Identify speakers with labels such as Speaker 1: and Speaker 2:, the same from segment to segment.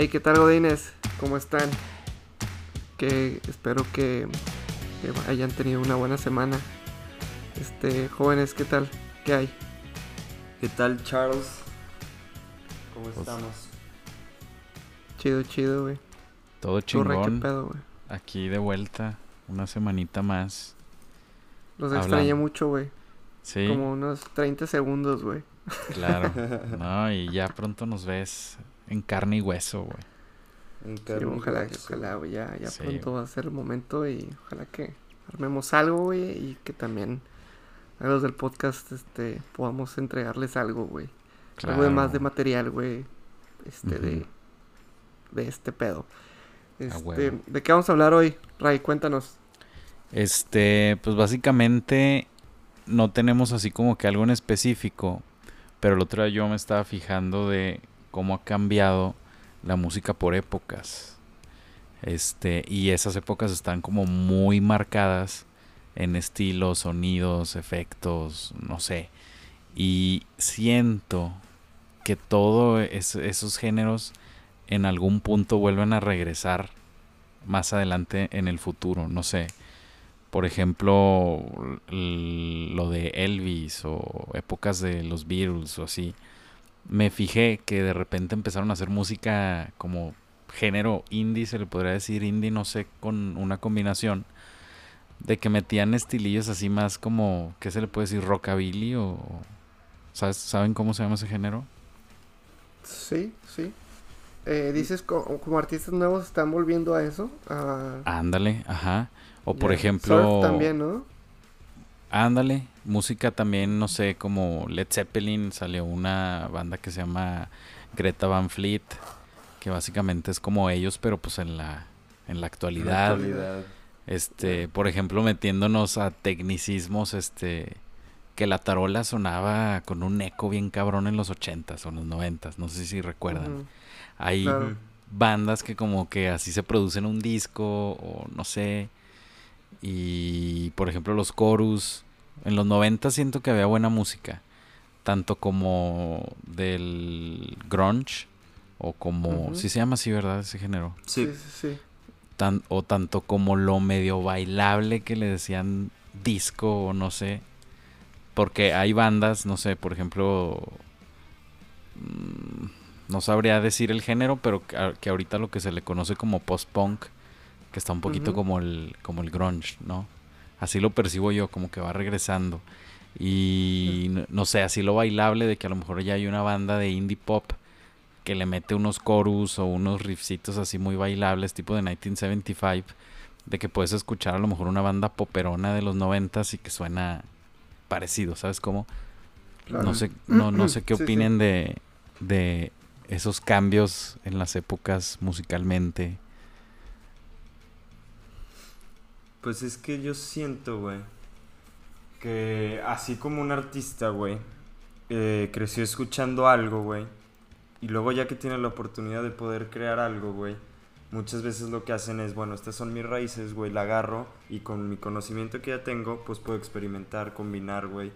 Speaker 1: Hey, ¿qué tal, Godines? ¿Cómo están? Que espero que, que hayan tenido una buena semana. Este, jóvenes, ¿qué tal? ¿Qué hay?
Speaker 2: ¿Qué tal, Charles? ¿Cómo
Speaker 3: Pues,
Speaker 2: estamos?
Speaker 1: Chido, chido, güey.
Speaker 3: Todo
Speaker 1: ¿Tú, Rey, ¿Qué
Speaker 3: chingón.
Speaker 1: pedo, güey?
Speaker 3: Aquí de vuelta, una semanita más.
Speaker 1: Los
Speaker 3: Hablando.
Speaker 1: extrañé mucho, güey.
Speaker 3: Sí,
Speaker 1: Como unos 30 segundos, güey.
Speaker 3: claro. No, y ya pronto nos ves en carne y hueso, güey.
Speaker 2: En
Speaker 1: Sí,
Speaker 2: carne
Speaker 1: ojalá,
Speaker 2: hueso.
Speaker 1: ojalá, güey. Ya, ya
Speaker 3: Sí,
Speaker 1: pronto
Speaker 3: güey.
Speaker 1: va a ser el momento y ojalá que armemos algo, güey. Y que también a los del podcast, este, podamos entregarles algo, güey. Algo de más de material, güey. Este, de, de este pedo. Este,
Speaker 3: huevo.
Speaker 1: ¿De qué vamos a hablar hoy, Ray? Cuéntanos.
Speaker 3: Este, pues básicamente no tenemos así como que algo en específico, pero el otro día yo me estaba fijando de cómo ha cambiado la música por épocas. Este, y esas épocas están como muy marcadas en estilos, sonidos, efectos, no sé. Y siento que todos esos géneros en algún punto vuelven a regresar más adelante en el futuro, no sé. Por ejemplo, lo de Elvis o épocas de los Beatles o así. Me fijé que de repente empezaron a hacer música como género indie, se le podría decir indie, no sé, con una combinación de que metían estilillos así más como, ¿qué se le puede decir? Rockabilly o... ¿sabes- ¿Saben cómo se llama ese género?
Speaker 1: Sí, sí. Eh, dices co- como, artistas nuevos están volviendo a eso. A
Speaker 3: Ándale, ajá. O por ejemplo...
Speaker 1: surf también, ¿no?
Speaker 3: Ándale, música también, no sé, como Led Zeppelin, salió una banda que se llama Greta Van Fleet, que básicamente es como ellos, pero pues en la, en la actualidad.
Speaker 2: Actualidad.
Speaker 3: Este, por ejemplo, metiéndonos a tecnicismos, este, que la tarola sonaba con un eco bien cabrón en los ochentas o en los noventas, no sé si recuerdan. Hay
Speaker 1: Claro.
Speaker 3: bandas que como que así se producen un disco o no sé. Y por ejemplo los chorus. En los 90 siento que había buena música. Tanto como del grunge. O como...
Speaker 1: Ujú.
Speaker 3: Sí se llama así, ¿verdad? Ese género.
Speaker 2: Sí.
Speaker 1: sí, sí. sí.
Speaker 3: Tan, o tanto como lo medio bailable que le decían disco o no sé. Porque hay bandas, no sé, por ejemplo... mm, No sabría decir el género, pero que ahorita lo que se le conoce como post-punk, que está un poquito como, el, como el grunge, ¿no? Así lo percibo yo, como que va regresando. Y no, no sé, así lo bailable de que a lo mejor ya hay una banda de indie pop que le mete unos chorus o unos riffcitos así muy bailables, tipo de 1975, de que puedes escuchar a lo mejor una banda poperona de los 90 y que suena parecido, ¿sabes cómo?
Speaker 1: Claro.
Speaker 3: No sé, no, no sé qué
Speaker 1: Sí, sí.
Speaker 3: opinen de, de esos cambios en las épocas musicalmente.
Speaker 2: Pues es que yo siento, güey, que así como un artista, güey, eh, creció escuchando algo, güey, y luego ya que tiene la oportunidad de poder crear algo, güey, muchas veces lo que hacen es, bueno, estas son mis raíces, güey, la agarro y con mi conocimiento que ya tengo, pues puedo experimentar, combinar, güey,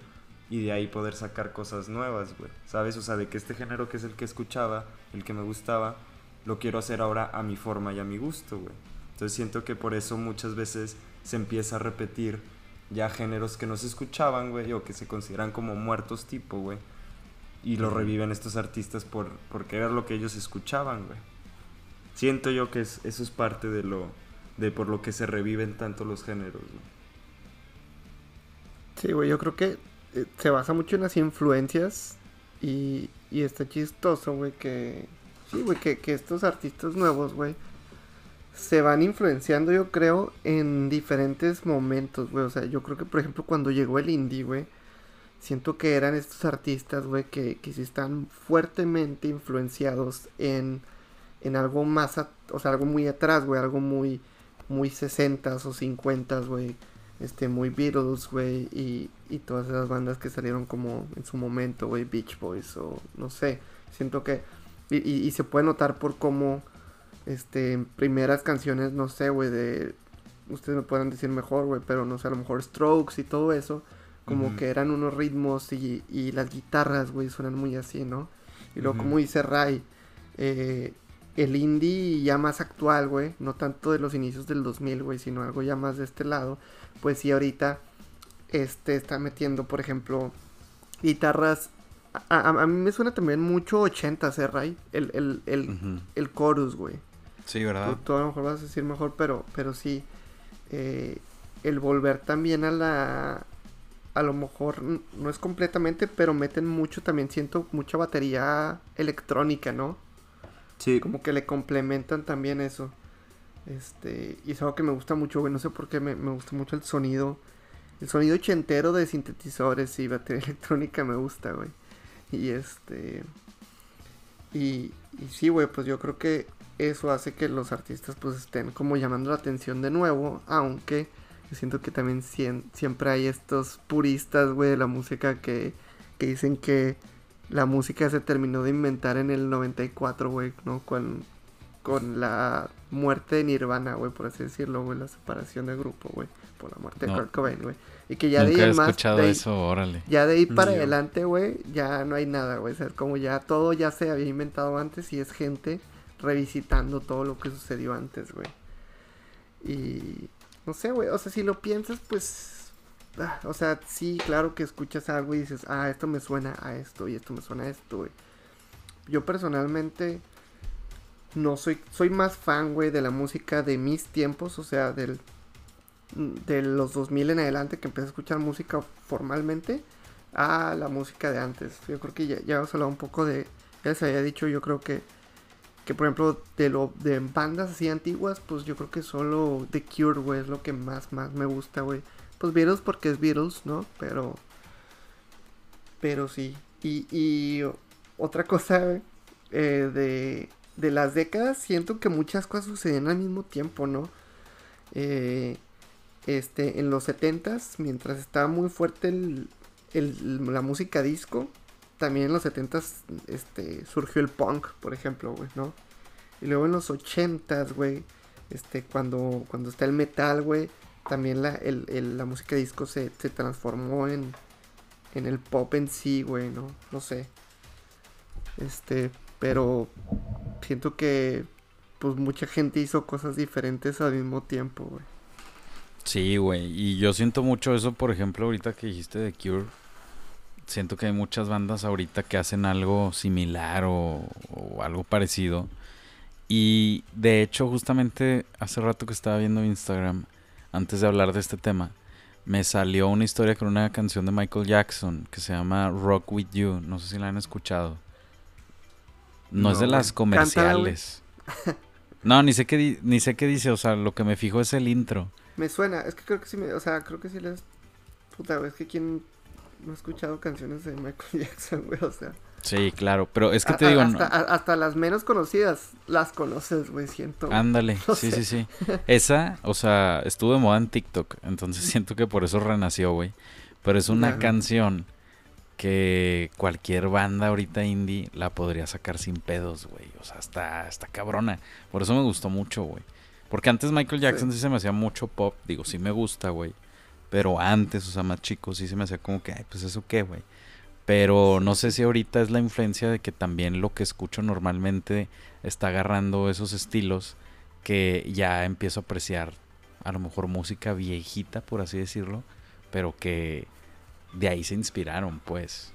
Speaker 2: y de ahí poder sacar cosas nuevas, güey, ¿sabes? O sea, de que este género que es el que escuchaba, el que me gustaba, lo quiero hacer ahora a mi forma y a mi gusto, güey. Entonces siento que por eso muchas veces se empieza a repetir ya géneros que no se escuchaban, güey, o que se consideran como muertos tipo, güey. Y lo reviven estos artistas por, porque era lo que ellos escuchaban, güey. Siento yo que es- eso es parte de lo de por lo que se reviven tanto los géneros, güey.
Speaker 1: Sí, güey, yo creo que eh, se basa mucho en las influencias y, y está chistoso, güey, que... Sí, güey, que, que estos artistas nuevos, güey, se van influenciando, yo creo, en diferentes momentos, güey. O sea, yo creo que, por ejemplo, cuando llegó el indie, güey, siento que eran estos artistas, güey, que, que están fuertemente influenciados en, en algo más, o sea, algo muy atrás, güey, algo muy, muy 60s o 50s, güey este, muy Beatles, güey, y, y todas esas bandas que salieron como en su momento, güey, Beach Boys o no sé, siento que, y, y se puede notar por cómo, este, primeras canciones, no sé, güey, de, ustedes me pueden decir mejor, güey, pero no sé, a lo mejor Strokes y todo eso, como que eran unos ritmos y, y las guitarras, güey, suenan muy así, ¿no? Y luego, como dice Ray, eh, el indie ya más actual, güey, no tanto de los inicios del 2000, güey, sino algo ya más de este lado, pues sí ahorita este está metiendo, por ejemplo, guitarras a, mí me suena también mucho 80, ¿eh, Ray? El, el, el, el chorus, güey.
Speaker 3: Sí, ¿verdad?
Speaker 1: Tú, a lo mejor vas a decir mejor, pero, pero sí. Eh, el volver también a la... A lo mejor no es completamente, pero meten mucho también, siento mucha batería electrónica, ¿no?
Speaker 2: Sí.
Speaker 1: Como que le complementan también eso. Este, y es algo que me gusta mucho, güey. No sé por qué me, me gusta mucho el sonido. El sonido ochentero de sintetizadores y batería electrónica me gusta, güey. Y este. Y, y sí, güey, pues yo creo que eso hace que los artistas pues estén como llamando la atención de nuevo, aunque yo siento que también siempre hay estos puristas, güey, de la música que, que dicen que la música se terminó de inventar en el 94, güey, ¿no? Con, con la muerte de Nirvana, güey, por así decirlo, güey, la separación del grupo, güey, por la muerte de Kurt Cobain, güey. Y que ya de ahí más.
Speaker 3: eso, órale.
Speaker 1: Ya de ahí para adelante, güey, ya no hay nada, güey. O sea, como ya todo ya se había inventado antes y es gente revisitando todo lo que sucedió antes, güey. Y. No sé, güey. O sea, si lo piensas, pues. Ah, o sea, sí, claro que escuchas algo y dices, ah, esto me suena a esto y esto me suena a esto, güey. Yo personalmente no soy, soy más fan, güey, de la música de mis tiempos, o sea, del de los 2000 en adelante que empecé a escuchar música formalmente a la música de antes. Yo creo que ya, ya hemos hablado un poco de, ya les había dicho, yo creo que, que por ejemplo de lo de bandas así antiguas, pues yo creo que solo The Cure, güey, es lo que más, más me gusta, güey. Pues Beatles porque es Beatles, ¿no? Pero, pero sí. Y, y otra cosa, eh, de, de las décadas, siento que muchas cosas suceden al mismo tiempo, ¿no? Eh, este, en los 70s, mientras estaba muy fuerte el, la música disco, también en los 70s este, surgió el punk, por ejemplo, güey, ¿no? Y luego en los 80s, güey, este, cuando, cuando está el metal, güey, también la, el, la música disco se, se transformó en, en el pop en sí, güey, ¿no? No sé. Este, pero siento que pues mucha gente hizo cosas diferentes al mismo tiempo, güey.
Speaker 3: Sí, güey. Y yo siento mucho eso, por ejemplo, ahorita que dijiste de Cure. Siento que hay muchas bandas ahorita que hacen algo similar o, algo parecido. Y de hecho, justamente hace rato que estaba viendo Instagram, antes de hablar de este tema, me salió una historia con una canción de Michael Jackson que se llama Rock With You. No sé si la han escuchado. No, es de las comerciales. no, ni sé qué ni sé qué dice, o sea, lo que me fijo es el intro.
Speaker 1: Me suena, es que creo que sí me, o sea, creo que sí les puta, es que quien no ha escuchado canciones de Michael Jackson, güey, o sea.
Speaker 3: Sí, claro, pero es que te digo...
Speaker 1: Hasta, hasta, las menos conocidas las conoces, güey, siento.
Speaker 3: Ándale, sí, sí, sí. Esa, o sea, estuvo de moda en TikTok, entonces siento que por eso renació, güey. Pero es una canción que cualquier banda ahorita indie la podría sacar sin pedos, güey. O sea, está, está cabrona. Por eso me gustó mucho, güey. Porque antes Michael Jackson sí. se me hacía mucho pop. Digo, sí me gusta, güey. Pero antes, o sea, más chico, sí se me hacía como que, ay, pues eso qué, güey. Pero no sé si ahorita es la influencia de que también lo que escucho normalmente está agarrando esos estilos que ya empiezo a apreciar a lo mejor música viejita, por así decirlo, pero que de ahí se inspiraron, pues.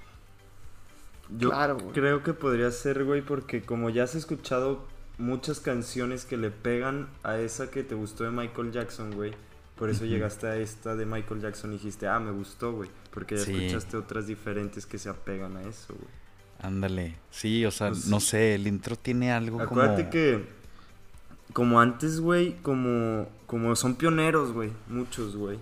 Speaker 2: Yo creo que podría ser, güey, porque como ya has escuchado muchas canciones que le pegan a esa que te gustó de Michael Jackson, güey. Por eso llegaste a esta de Michael Jackson y dijiste, ah, me gustó, güey. Porque ya escuchaste otras diferentes que se apegan a eso, güey.
Speaker 3: Ándale. Sí, o sea, pues no sé, el intro tiene algo
Speaker 2: Acuérdate que, como antes, güey, como, como son pioneros, güey, muchos, güey.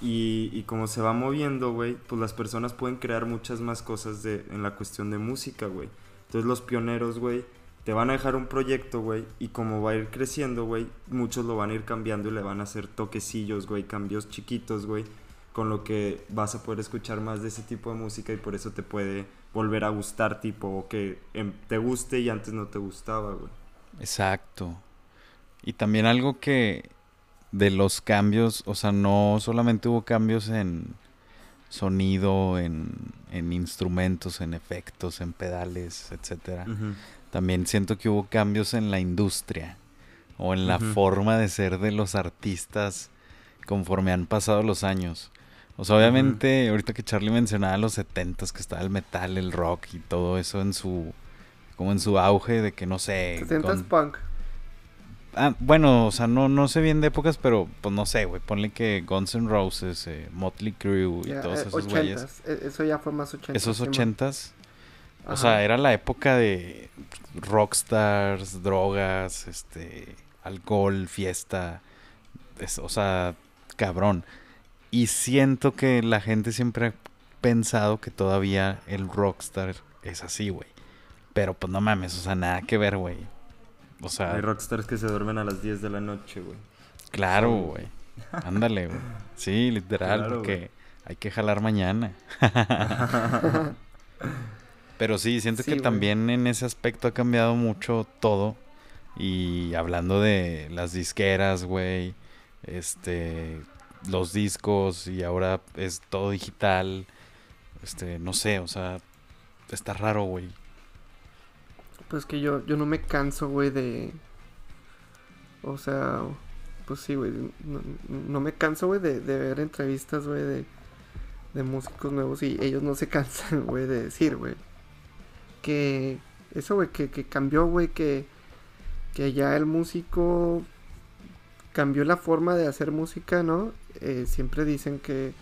Speaker 2: Y, y como se va moviendo, güey, pues las personas pueden crear muchas más cosas de, en la cuestión de música, güey. Entonces los pioneros, güey, te van a dejar un proyecto, güey, y como va a ir creciendo, güey, muchos lo van a ir cambiando y le van a hacer toquecillos, güey, cambios chiquitos, güey, con lo que vas a poder escuchar más de ese tipo de música y por eso te puede volver a gustar, tipo, o que em, te guste y antes no te gustaba, güey.
Speaker 3: Exacto. Y también algo que de los cambios, o sea, no solamente hubo cambios en sonido, en, en instrumentos, en efectos, en pedales, etcétera también siento que hubo cambios en la industria o en la forma de ser de los artistas conforme han pasado los años. O sea, obviamente, ahorita que Charlie mencionaba los setentas, que estaba el metal, el rock y todo eso en su, como en su auge de que no sé.
Speaker 1: Setentas punk.
Speaker 3: Ah, bueno, o sea, no, no sé bien de épocas, pero pues no sé, güey. Ponle que Guns N' Roses, eh, Motley Crue y todos eh, esos güeyes.
Speaker 1: E, eso ya fue más ochentas.
Speaker 3: Esos O sea, era la época de rockstars, drogas, este, alcohol, fiesta. o sea, cabrón. Y siento que la gente siempre ha pensado que todavía el rockstar es así, güey. Pero pues no mames, o sea, nada que ver, güey. O sea...
Speaker 2: Hay rockstars que se duermen a las 10 de la noche, güey.
Speaker 3: Claro, güey. Ándale, güey. Sí, literal, porque hay que jalar mañana. Pero sí, siento que también en ese aspecto ha cambiado mucho todo. Y hablando de las disqueras, güey, este, los discos y ahora es todo digital. Este, no sé, o sea, está raro, güey.
Speaker 1: Pues que yo, yo no me canso, güey, de... O sea, pues sí, güey, no, me canso, güey, de, ver entrevistas, güey, de, de músicos nuevos y ellos no se cansan, güey, de decir, güey. Que eso, güey, que, que cambió, güey, que, que ya el músico cambió la forma de hacer música, ¿no? Eh, siempre dicen que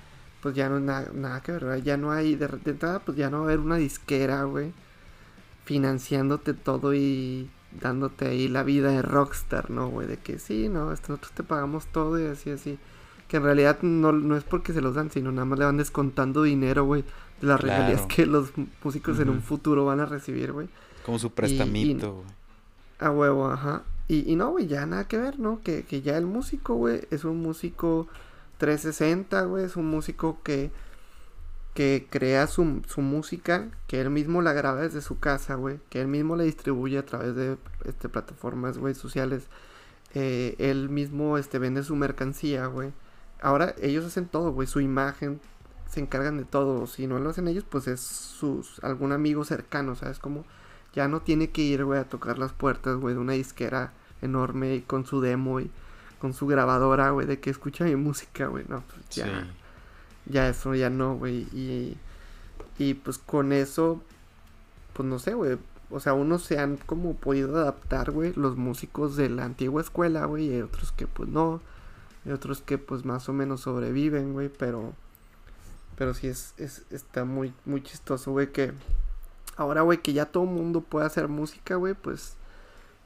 Speaker 1: pues ya no es nada que ver, ya no hay, de, entrada pues ya no va a haber una disquera, güey, financiándote todo y dándote ahí la vida de rockstar, ¿no, güey? De que sí, no, nosotros te pagamos todo y así, así. Que en realidad no, no es porque se los dan, sino nada más le van descontando dinero, güey, de las regalías que los músicos en un futuro van a recibir, güey.
Speaker 3: Como su prestamito, güey.
Speaker 1: A huevo, ajá. Y, no, güey, ya nada que ver, ¿no? Que, que ya el músico, güey, es un músico 360, güey, es un músico que, que crea su, su, música, que él mismo la graba desde su casa, güey, que él mismo la distribuye a través de este, plataformas, güey, sociales. Eh, él mismo este, vende su mercancía, güey. Ahora ellos hacen todo, güey, su imagen, se encargan de todo. Si no lo hacen ellos, pues es sus algún amigo cercano, ¿sabes? Como ya no tiene que ir, güey, a tocar las puertas, güey, de una disquera enorme y con su demo y con su grabadora, güey, de que escucha mi música, güey, no, pues ya. Ya eso, ya no, güey. Y, y pues con eso, pues no sé, güey. O sea, unos se han como podido adaptar, güey, los músicos de la antigua escuela, güey, y otros que pues no. Y otros que pues más o menos sobreviven, güey, pero... Pero sí es, es, está muy, muy chistoso, güey, que ahora, güey, que ya todo el mundo puede hacer música, güey, pues,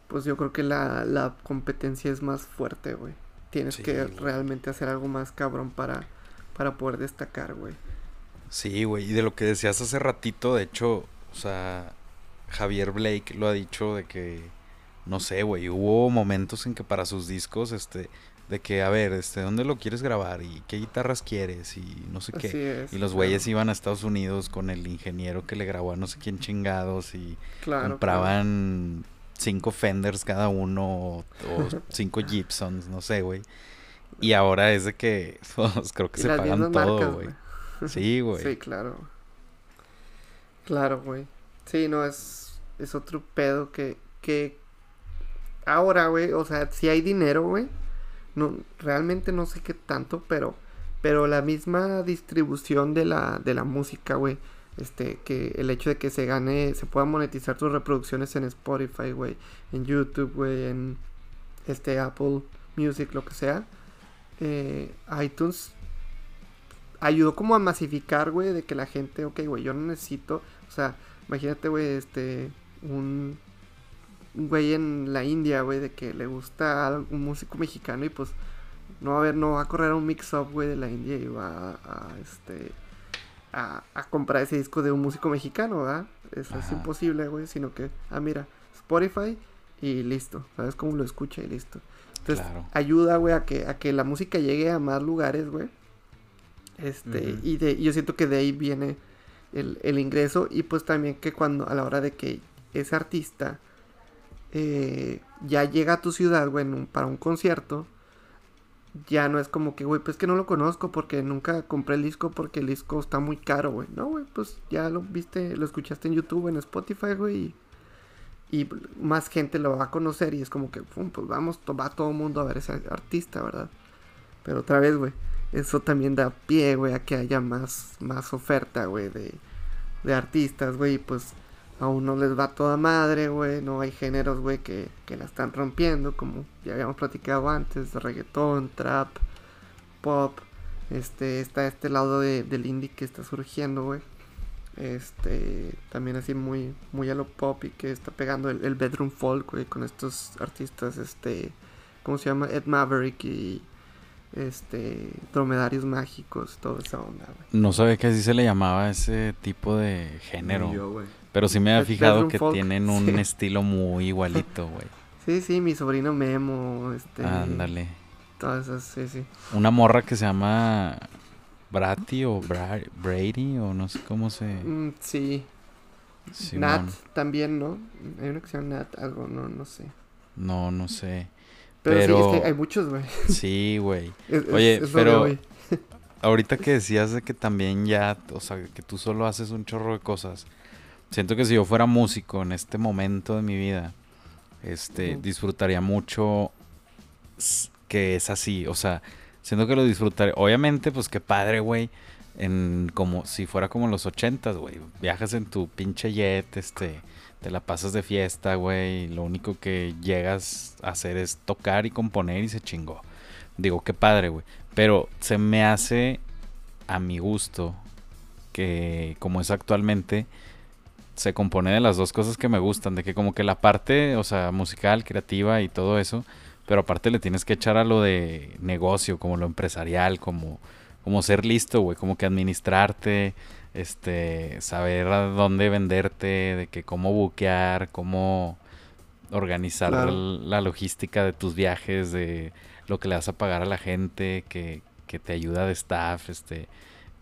Speaker 1: pues yo creo que la, la competencia es más fuerte, güey. Tienes que realmente hacer algo más cabrón para, para poder destacar, güey.
Speaker 3: Sí, güey, y de lo que decías hace ratito, de hecho, o sea, Javier Blake lo ha dicho de que, no sé, güey, hubo momentos en que para sus discos, este, de que, a ver, este, ¿dónde lo quieres grabar? ¿Y qué guitarras quieres? Y no sé qué. y los güeyes iban a Estados Unidos con el ingeniero que le grabó a no sé quién chingados y compraban cinco Fenders cada uno o, cinco Gibsons, no sé, güey. Y ahora es de que, pues, creo que se pagan todo, güey. Sí, güey.
Speaker 1: Sí, claro. Claro, güey. Sí, no, es, es otro pedo que, que ahora, güey, o sea, si hay dinero, güey no, realmente no sé qué tanto, pero, pero la misma distribución de la, de la música, güey. Este, que el hecho de que se gane, se puedan monetizar tus reproducciones en Spotify, güey, en YouTube, güey, en este Apple Music, lo que sea. Eh, iTunes ayudó como a masificar, güey, de que la gente, ok, güey, yo no necesito, o sea, imagínate, güey, este, un güey en la India, güey, de que le gusta un músico mexicano y pues no va a ver, no va a correr un mix-up, güey, de la India y va a, este a, comprar ese disco de un músico mexicano, ¿verdad? Eso es imposible, güey, sino que, ah, mira, Spotify y listo, ¿sabes cómo lo escucha y listo? Entonces, ayuda, güey, a que, a que la música llegue a más lugares, güey. Este, y de, yo siento que de ahí viene el, el ingreso y pues también que cuando, a la hora de que ese artista eh, ya llega a tu ciudad, güey, para un concierto, ya no es como que, güey, pues que no lo conozco porque nunca compré el disco porque el disco está muy caro, güey. No, güey, pues ya lo viste, lo escuchaste en YouTube, en Spotify, güey. y más gente lo va a conocer y es como que, pum, pues vamos, va todo el mundo a ver ese artista, ¿verdad? Pero otra vez, güey, eso también da pie, güey, a que haya más, más oferta, güey, de, de artistas, güey, pues a uno les va toda madre, güey, no hay géneros, güey, que, que la están rompiendo, como ya habíamos platicado antes, reggaetón, trap, pop, este, está este lado de, del indie que está surgiendo, güey. Este, también así muy, muy a lo pop y que está pegando el, el bedroom folk, güey, con estos artistas, este, ¿cómo se llama? Ed Maverick y este dromedarios mágicos, toda esa onda, güey.
Speaker 3: No sabía que así se le llamaba ese tipo de género.
Speaker 2: Yo.
Speaker 3: Pero sí me había
Speaker 1: Es
Speaker 3: fijado que
Speaker 1: folk,
Speaker 3: tienen un
Speaker 1: sí.
Speaker 3: estilo muy igualito, güey.
Speaker 1: Sí, sí, mi sobrino Memo, este,
Speaker 3: Ándale.
Speaker 1: todas esas, sí, sí.
Speaker 3: Una morra que se llama Bratty o Bra- Brady o no sé cómo se...
Speaker 1: Mm, sí. Nat también, ¿no? Hay una que se llama Nat, algo, no, no sé.
Speaker 3: No, no sé.
Speaker 1: Pero,
Speaker 3: Pero-
Speaker 1: sí, es que hay muchos, güey.
Speaker 3: Sí, güey.
Speaker 1: Es- es-
Speaker 3: Oye,
Speaker 1: es lo
Speaker 3: pero-. Ahorita que decías de que también ya, o sea, que tú solo haces un chorro de cosas. Siento que si yo fuera músico en este momento de mi vida, este, disfrutaría mucho que es así. O sea, siento que lo disfrutaría. Obviamente, pues qué padre, güey. En como si fuera como en los ochentas, güey. Viajas en tu pinche jet, este, te la pasas de fiesta, güey. Lo único que llegas a hacer es tocar y componer y se chingó. Digo, qué padre, güey. Pero se me hace a mi gusto que como es actualmente se compone de las dos cosas que me gustan, de que como que la parte, o sea, musical, creativa y todo eso, pero aparte le tienes que echar a lo de negocio, como lo empresarial, como como ser listo, güey, como que administrarte, este, saber a dónde venderte, de que cómo buquear, cómo organizar
Speaker 1: Claro.
Speaker 3: la logística de tus viajes, de lo que le vas a pagar a la gente, que, que te ayuda de staff, este,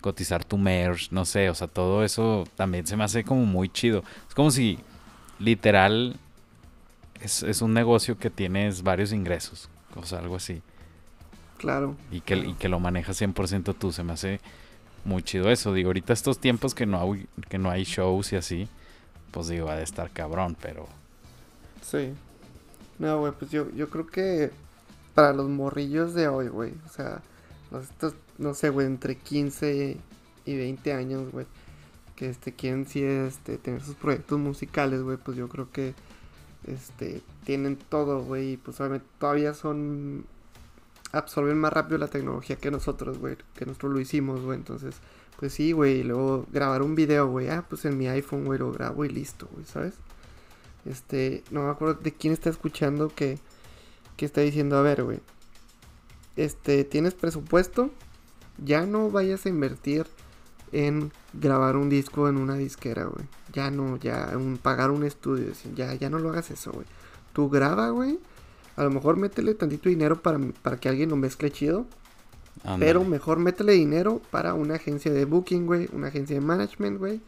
Speaker 3: cotizar tu merch, no sé, o sea, todo eso también se me hace como muy chido. Es como si literal es, es un negocio que tienes varios ingresos, o sea, algo así,
Speaker 1: Claro.
Speaker 3: y que, y que lo manejas 100% tú, se me hace muy chido eso. Digo, ahorita estos tiempos que no hay, que no hay shows y así, pues digo, ha de estar cabrón, pero...
Speaker 1: Sí. No, güey, pues yo, yo creo que para los morrillos de hoy, güey, o sea, estos, no sé, güey, entre 15 y 20 años, güey, que este quieren sí este tener sus proyectos musicales, güey, pues yo creo que este tienen todo, güey, y pues obviamente todavía son absorben más rápido la tecnología que nosotros, güey, que nosotros lo hicimos, güey, entonces pues sí, güey, y luego grabar un video, güey, ah, pues en mi iPhone, güey, lo grabo y listo, güey, ¿sabes? Este, no me acuerdo de quién está escuchando que, que está diciendo, a ver, güey, este, ¿tienes presupuesto? Ya no vayas a invertir en grabar un disco en una disquera, güey. Ya no, ya, un, pagar un estudio, ya, ya no lo hagas eso, güey. Tú graba, güey. A lo mejor métele tantito dinero para, para que alguien lo mezcle chido. Pero mejor métele dinero para una agencia de booking, güey. Una agencia de management, güey.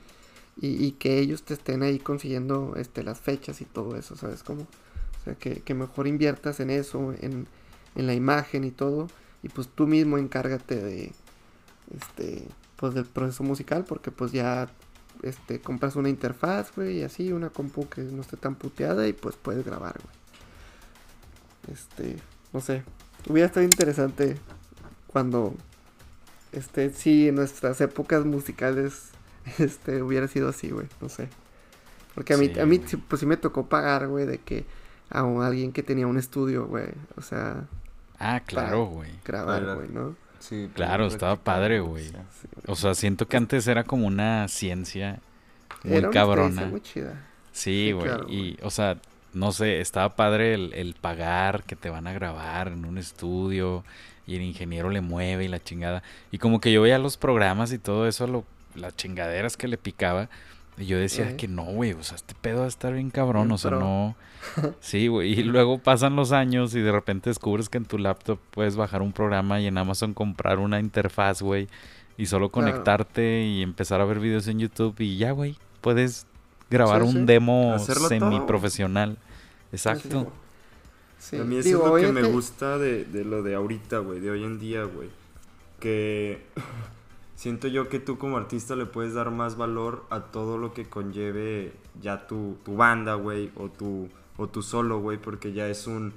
Speaker 1: Y, y que ellos te estén ahí consiguiendo este, las fechas y todo eso, ¿sabes cómo? O sea, que, que mejor inviertas en eso, en, en la imagen y todo. Y pues tú mismo encárgate de, este, pues del proceso musical. Porque pues ya, este, compras una interfaz, güey, y así, una compu que no esté tan puteada y pues puedes grabar, güey. Este, no sé. Hubiera estado interesante cuando este sí en nuestras épocas musicales este hubiera sido así, güey, no sé. Porque a mí
Speaker 3: Sí,
Speaker 1: a mí pues sí me tocó pagar, güey, de que a un- alguien que tenía un estudio, güey, o sea,
Speaker 3: Ah, claro, güey.
Speaker 1: grabar, güey, ¿no?
Speaker 2: Sí,
Speaker 3: Claro, estaba padre, güey.
Speaker 1: Sí.
Speaker 3: O sea, siento que antes era como una ciencia muy
Speaker 1: Era una
Speaker 3: cabrona.
Speaker 1: muy chida.
Speaker 3: Sí,
Speaker 1: Sí,
Speaker 3: güey.
Speaker 1: claro,
Speaker 3: y, o sea, no sé, estaba padre el, el pagar que te van a grabar en un estudio y el ingeniero le mueve y la chingada. Y como que yo veía los programas y todo eso, lo, las chingaderas que le picaba. Y yo decía que no, güey, o sea, este pedo va a estar bien cabrón, o sea, no. Sí, güey. Y luego pasan los años y de repente descubres que en tu laptop puedes bajar un programa y en Amazon comprar una interfaz, güey. Y solo
Speaker 1: Claro.
Speaker 3: conectarte y empezar a ver videos en YouTube y ya, güey. Puedes grabar
Speaker 1: Sí,
Speaker 3: un
Speaker 1: sí.
Speaker 3: demo
Speaker 2: Hacerlo todo,
Speaker 3: semi
Speaker 2: güey.
Speaker 3: profesional. Exacto.
Speaker 1: Sí,
Speaker 2: A mí eso
Speaker 1: digo,
Speaker 2: es lo que me gusta de, de lo de ahorita, güey, de hoy en día, güey. Que siento yo que tú como artista le puedes dar más valor a todo lo que conlleve ya tu, tu banda, güey, o tu, o tu solo, güey, porque ya es un,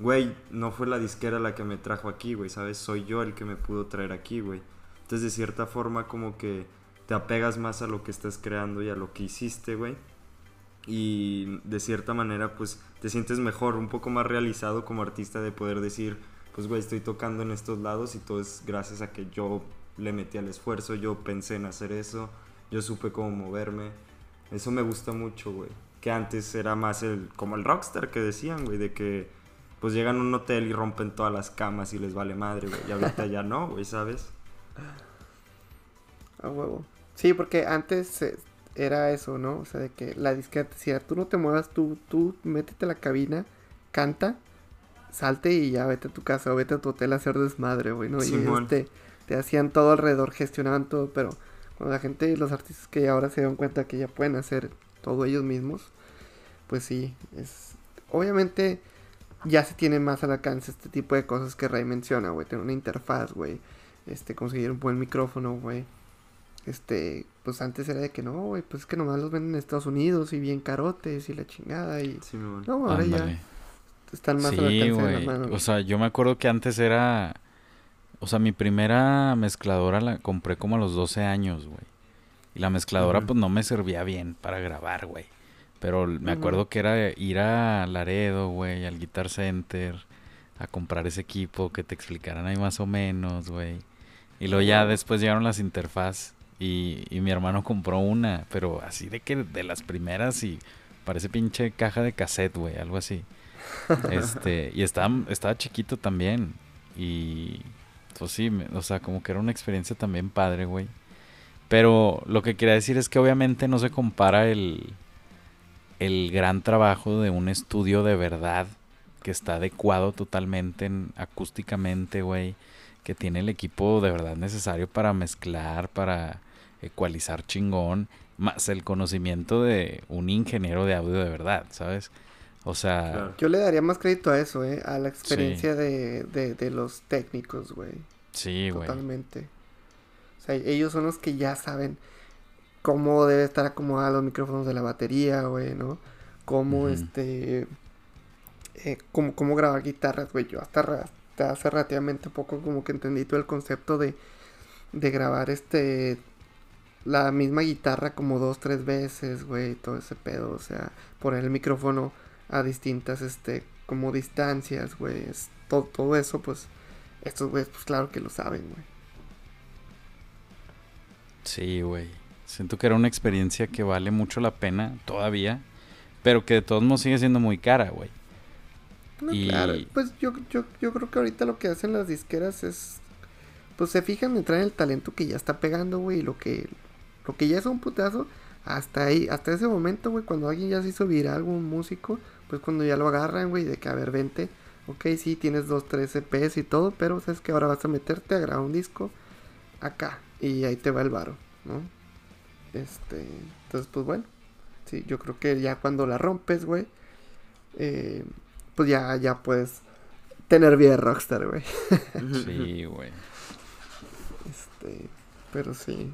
Speaker 2: güey, no fue la disquera la que me trajo aquí, güey, ¿sabes? Soy yo el que me pudo traer aquí, güey. Entonces, de cierta forma, como que te apegas más a lo que estás creando y a lo que hiciste, güey. Y de cierta manera, pues, te sientes mejor, un poco más realizado como artista de poder decir, pues, güey, estoy tocando en estos lados y todo es gracias a que yo le metí al esfuerzo, yo pensé en hacer eso, yo supe cómo moverme. Eso me gusta mucho, güey. Que antes era más el, como el rockstar que decían, güey, de que pues llegan a un hotel y rompen todas las camas y les vale madre, güey. Y ahorita ya no, güey, ¿sabes?
Speaker 1: A huevo. Sí, porque antes eh, era eso, ¿no? O sea, de que la disquera decía, tú no te muevas, tú, tú métete a la cabina, canta, salte y ya vete a tu casa o vete a tu hotel a hacer desmadre, güey, ¿no? Y ellos te, te hacían todo alrededor, gestionaban todo, pero cuando la gente y los artistas que ahora se dan cuenta que ya pueden hacer todo ellos mismos, pues sí, es... Obviamente ya se tiene más al alcance este tipo de cosas que Ray menciona, güey. Tener una interfaz, güey. Este, conseguir un buen micrófono, güey. Este, pues antes era de que no, güey, pues es que nomás los venden en Estados Unidos y bien carotes y la chingada y...
Speaker 2: Sí.
Speaker 1: No, ahora
Speaker 3: Ándale.
Speaker 1: ya están más
Speaker 3: Sí,
Speaker 1: al alcance de la mano.
Speaker 3: O sea, yo me acuerdo que antes era. O sea, mi primera mezcladora la compré como a los 12 años, güey. Y la mezcladora, pues no me servía bien para grabar, güey. Pero me acuerdo que era ir a Laredo, güey, al Guitar Center, a comprar ese equipo, que te explicaran ahí más o menos, güey. Y luego ya después llegaron las interfaz y, y mi hermano compró una, pero así de que de las primeras y parece pinche caja de cassette, güey, algo así. Este, y estaba, estaba chiquito también. Y pues sí, o sea, como que era una experiencia también padre, güey. Pero lo que quería decir es que obviamente no se compara el, el gran trabajo de un estudio de verdad que está adecuado totalmente en, acústicamente, güey. Que tiene el equipo de verdad necesario para mezclar, para ecualizar chingón. Más el conocimiento de un ingeniero de audio de verdad, ¿sabes? O sea,
Speaker 2: Claro.
Speaker 1: Yo le daría más crédito a eso, eh, a la experiencia de, de, de los técnicos, güey.
Speaker 3: sí, güey.
Speaker 1: Totalmente. O sea, ellos son los que ya saben cómo debe estar acomodados los micrófonos de la batería, güey, ¿no? Cómo, este... eh, cómo, cómo grabar guitarras, güey. Yo hasta, hasta hace relativamente poco como que entendí todo el concepto de, de grabar, este... La misma guitarra como dos, tres veces, güey, todo ese pedo, o sea, poner el micrófono a distintas, este, como distancias, güey, es- todo, todo eso, pues, estos güeyes, pues claro que lo saben, güey.
Speaker 3: Sí, güey. Siento que era una experiencia que vale mucho la pena todavía, pero que de todos modos sigue siendo muy cara, güey.
Speaker 1: No,
Speaker 3: Y-
Speaker 1: claro, pues yo, yo, yo creo que ahorita lo que hacen las disqueras es, pues se fijan en entrar en el talento que ya está pegando, güey, y lo que, lo que ya es un putazo, hasta ahí, hasta ese momento, güey, cuando alguien ya se hizo viral, algún músico, pues cuando ya lo agarran, güey, de que, a ver, vente, ok, sí, tienes dos, tres EPs y todo, pero sabes que ahora vas a meterte a grabar un disco acá, y ahí te va el varo, ¿no? Este, entonces, pues bueno, sí, yo creo que ya cuando la rompes, güey, eh, pues ya, ya puedes tener vida de rockstar, güey.
Speaker 3: Sí, güey.
Speaker 1: Este, pero sí.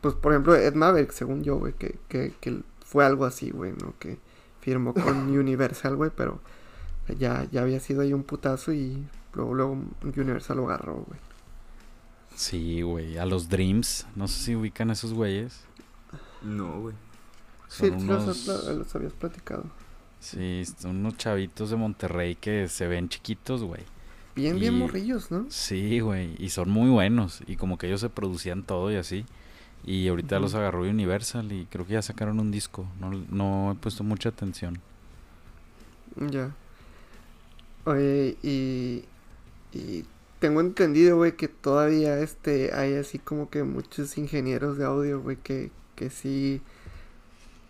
Speaker 1: Pues por ejemplo, Ed Maverick, según yo, güey, que, que, que fue algo así, güey, ¿no? Que firmó con Universal, güey, pero ya, ya había sido ahí un putazo y luego, luego Universal lo agarró, güey.
Speaker 3: Sí, güey. A los Dreams, no sé si ubican a esos güeyes.
Speaker 2: No, güey.
Speaker 1: Sí, los,
Speaker 3: unos-
Speaker 1: los- los habías platicado.
Speaker 3: Sí, son unos chavitos de Monterrey que se ven chiquitos, güey.
Speaker 1: Bien, bien morrillos, ¿no?
Speaker 3: Sí, güey. Y son muy buenos. Y como que ellos se producían todo y así. Y ahorita los agarró Universal y creo que ya sacaron un disco. No, no he puesto mucha atención.
Speaker 1: Ya. Oye, y, y tengo entendido, güey, que todavía este hay así como que muchos ingenieros de audio, güey, que, que sí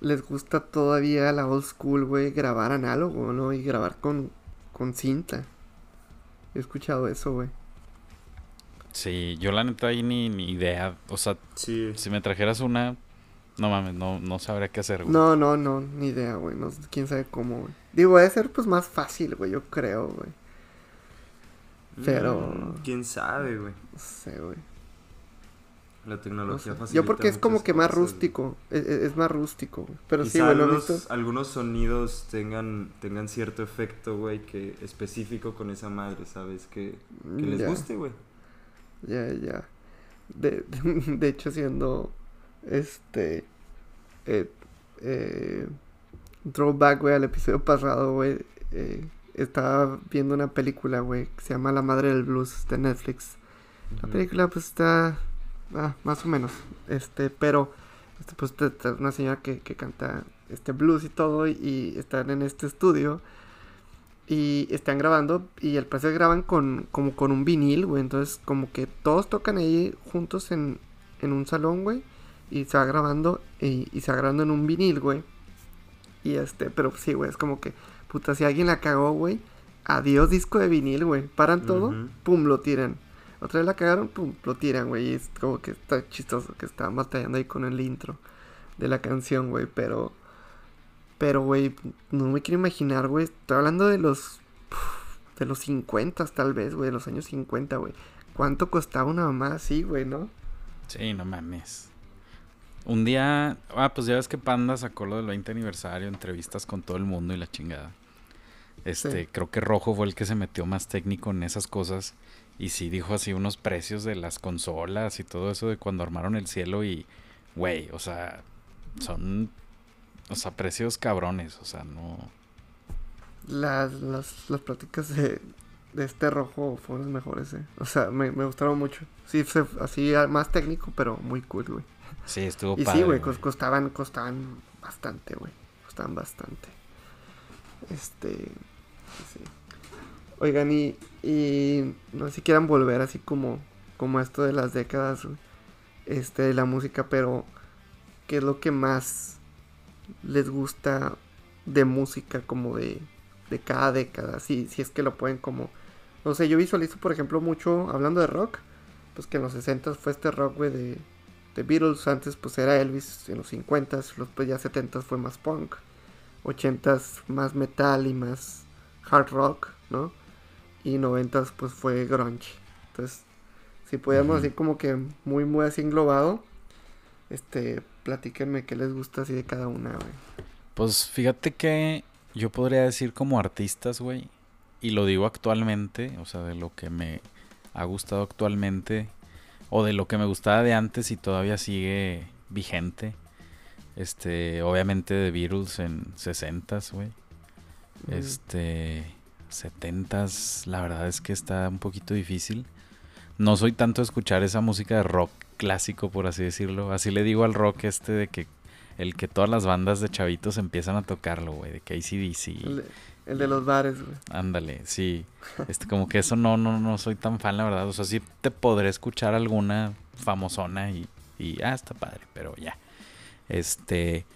Speaker 1: les gusta todavía la old school, güey, grabar análogo, ¿no? Y grabar con, con cinta. He escuchado eso, güey.
Speaker 3: Sí, yo la neta ahí ni, ni idea. O sea,
Speaker 2: Sí.
Speaker 3: si me trajeras una, no mames, no, no sabría qué hacer, güey.
Speaker 1: No, no, no, ni idea, güey. No, quién sabe cómo, güey. Digo, debe ser pues más fácil, güey, yo creo, güey. Pero-
Speaker 2: Mm, ¿Quién sabe, güey?
Speaker 1: No sé, güey.
Speaker 2: La tecnología
Speaker 1: No sé. Yo porque es como que más
Speaker 2: cosas, güey.
Speaker 1: rústico. Es, es- es más rústico. güey. Pero sí,
Speaker 2: Quizá
Speaker 1: he
Speaker 2: algunos,
Speaker 1: visto.
Speaker 2: algunos sonidos tengan, tengan cierto efecto, güey, que específico con esa madre, ¿sabes? Que, que les
Speaker 1: Ya,
Speaker 2: guste, güey.
Speaker 1: Ya, ya. De, de hecho, siendo. Este. Eh, eh, throwback, güey, al episodio pasado, güey. eh, estaba viendo una película, güey, que se llama La Madre del Blues de Netflix. La película pues está ah, más o menos, este, pero este, pues te- una señora que, que canta este blues y todo y, y están en este estudio y están grabando y al parecer graban con como con un vinil, güey, entonces como que todos tocan ahí juntos en, en un salón, güey, y se va grabando y, y se va grabando en un vinil, güey. Y este, pero sí, güey, es como que puta si alguien la cagó, güey, adiós disco de vinil, güey. Paran todo, pum, lo tiran. Otra vez la cagaron, pum, lo tiran, güey. Y es como que está chistoso que estaban batallando ahí con el intro de la canción, güey. Pero, pero, güey, no me quiero imaginar, güey. Estoy hablando de los, de los 50 tal vez, güey, de los años 50, güey. ¿Cuánto costaba una mamá así, güey, no?
Speaker 3: Sí, no mames. Un día, ah, pues ya ves que Panda sacó lo del 20 aniversario, entrevistas con todo el mundo y la chingada. Este,
Speaker 1: Sí.
Speaker 3: creo que Rojo fue el que se metió más técnico en esas cosas y sí dijo así unos precios de las consolas y todo eso de cuando armaron el cielo y, güey, o sea, son, o sea, precios cabrones, o sea, no.
Speaker 1: Las, las, las pláticas de, de este rojo fueron las mejores, eh. O sea, me, me gustaron mucho. Sí, se- así más técnico, pero muy cool, güey.
Speaker 3: Sí, estuvo
Speaker 1: Y
Speaker 3: padre.
Speaker 1: sí, güey,
Speaker 3: güey.
Speaker 1: cos- costaban, costaban bastante, güey. Costaban bastante. Este. Sí. Oigan, y, y no sé si quieran volver así como, como esto de las décadas, güey, este, de la música, pero ¿qué es lo que más les gusta de música como de, de cada década? Si, si es que lo pueden como... No sé, yo visualizo, por ejemplo, mucho, hablando de rock, pues que en los 60 fue este rock, güey, de, de Beatles, antes pues era Elvis, en los 50 los pues ya 70 fue más punk, 80 más metal y más hard rock, ¿no? Y 90 pues fue grunge. Entonces, si pudiéramos
Speaker 3: Ujú.
Speaker 1: así como que muy muy así englobado, este, platíquenme qué les gusta así de cada una, güey.
Speaker 3: Pues fíjate que yo podría decir como artistas, güey, y lo digo actualmente, o sea, de lo que me ha gustado actualmente, o de lo que me gustaba de antes y todavía sigue vigente. Este, obviamente de Beatles en 60s, güey. Este, 70s, la verdad es que está un poquito difícil. No soy tanto de escuchar esa música de rock clásico, por así decirlo. Así le digo al rock este de que el que todas las bandas de chavitos empiezan a tocarlo, güey, de que ACDC.
Speaker 1: El, de, el de los bares, güey.
Speaker 3: Ándale, sí. Este, como que eso no, no, no soy tan fan, la verdad. O sea, sí te podré escuchar alguna famosona y, y ah, está padre, pero ya. Este,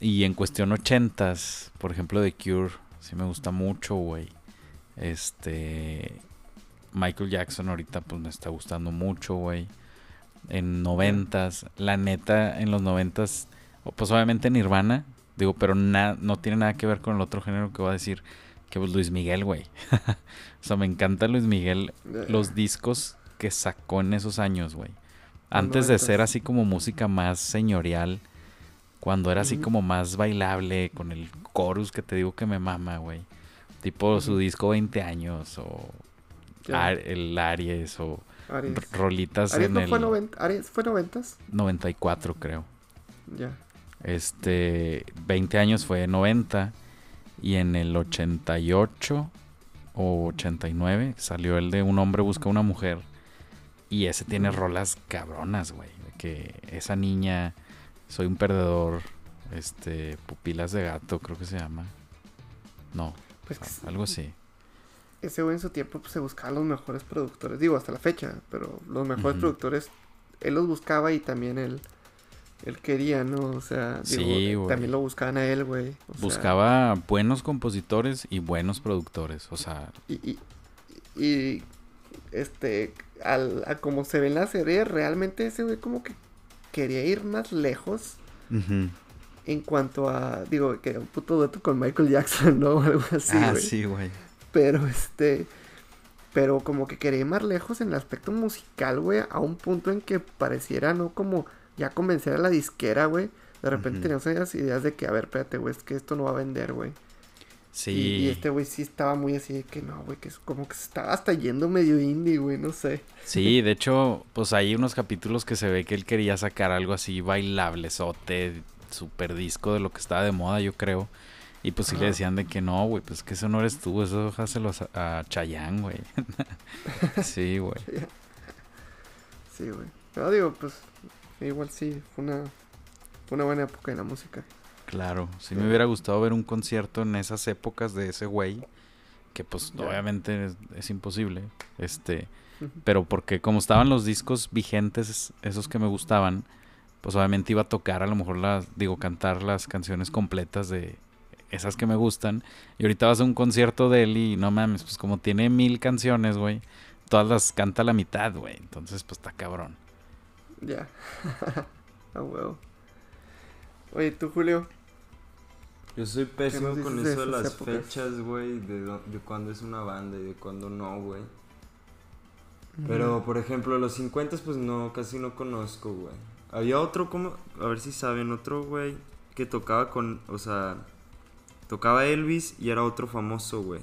Speaker 3: y en cuestión ochentas, por ejemplo, The Cure, sí me gusta mucho, güey. Este, Michael Jackson ahorita pues me está gustando mucho, güey. En noventas, la neta, en los noventas, o, pues obviamente Nirvana, digo, pero na- no tiene nada que ver con el otro género que voy a decir, que pues Luis Miguel, güey. o sea, me encanta Luis Miguel,
Speaker 1: Eh,
Speaker 3: los discos que sacó en esos años, güey. Antes de ser así como música más señorial, cuando era así como más bailable, con el chorus que te digo que me mama, güey. Tipo su disco 20 años, o el Aries, o Rolitas
Speaker 1: Aries
Speaker 3: en
Speaker 1: no
Speaker 3: el
Speaker 1: fue 90, Aries fue 90s.
Speaker 3: 94, creo.
Speaker 1: Ya.
Speaker 3: Este, 20 años fue 90 y en el 88 o 89 salió el de Un hombre busca una mujer y ese tiene
Speaker 1: Ujú.
Speaker 3: rolas cabronas, güey, de que esa niña soy un perdedor, este, pupilas de gato, creo que se llama. No,
Speaker 1: Pues
Speaker 3: a- algo así.
Speaker 1: Ese güey en su tiempo pues, se buscaba los mejores productores, digo, hasta la fecha, pero los mejores productores, él los buscaba y también él, él quería, ¿no? O sea, digo,
Speaker 3: Sí,
Speaker 1: eh, también lo buscaban a él, güey. sea,
Speaker 3: Buscaba buenos compositores y buenos productores, o sea,
Speaker 1: y, y, y, este, al, a como se ve en la serie, realmente ese güey como que quería ir más lejos en cuanto a, digo, que un puto dueto con Michael Jackson, ¿no? O algo así,
Speaker 3: ah, sí, güey.
Speaker 1: Pero este. Pero como que quería ir más lejos en el aspecto musical, güey, a un punto en que pareciera, ¿no? Como ya convencer a la disquera, güey. De repente
Speaker 3: Ujú.
Speaker 1: teníamos esas ideas de que, a ver, espérate, güey, es que esto no va a vender, güey.
Speaker 3: Sí.
Speaker 1: Y, y este güey sí estaba muy así de que no, güey, que es como que se estaba hasta yendo medio indie, güey, no sé.
Speaker 3: Sí, de hecho, pues hay unos capítulos que se ve que él quería sacar algo así bailable, sote, super disco de lo que estaba de moda, yo creo. Y pues sí le decían de que no, güey, pues que eso no eres tú, eso déjaselo a, a Chayanne, güey. sí, güey.
Speaker 1: Sí, güey. No, digo, pues, igual sí, fue una, fue una buena época en la música.
Speaker 3: Claro, sí me hubiera gustado ver un concierto en esas épocas de ese güey, que pues obviamente es, es imposible, este, pero porque como estaban los discos vigentes, esos que me gustaban, pues obviamente iba a tocar a lo mejor las, digo, cantar las canciones completas de esas que me gustan, y ahorita vas a un concierto de él y no mames, pues como tiene mil canciones, güey, todas las canta a la mitad, güey, entonces pues está cabrón.
Speaker 1: Ya. A huevo. Oye, tú, Julio.
Speaker 2: Yo soy pésimo con
Speaker 1: de
Speaker 2: eso de las
Speaker 1: épocas?
Speaker 2: fechas, güey, de, de cuándo es una banda y de cuándo no, güey. Pero, por ejemplo, los 50 pues no, casi no conozco, güey. Había otro, como, a ver si saben, otro, güey, que tocaba con, o sea, tocaba Elvis y era otro famoso, güey.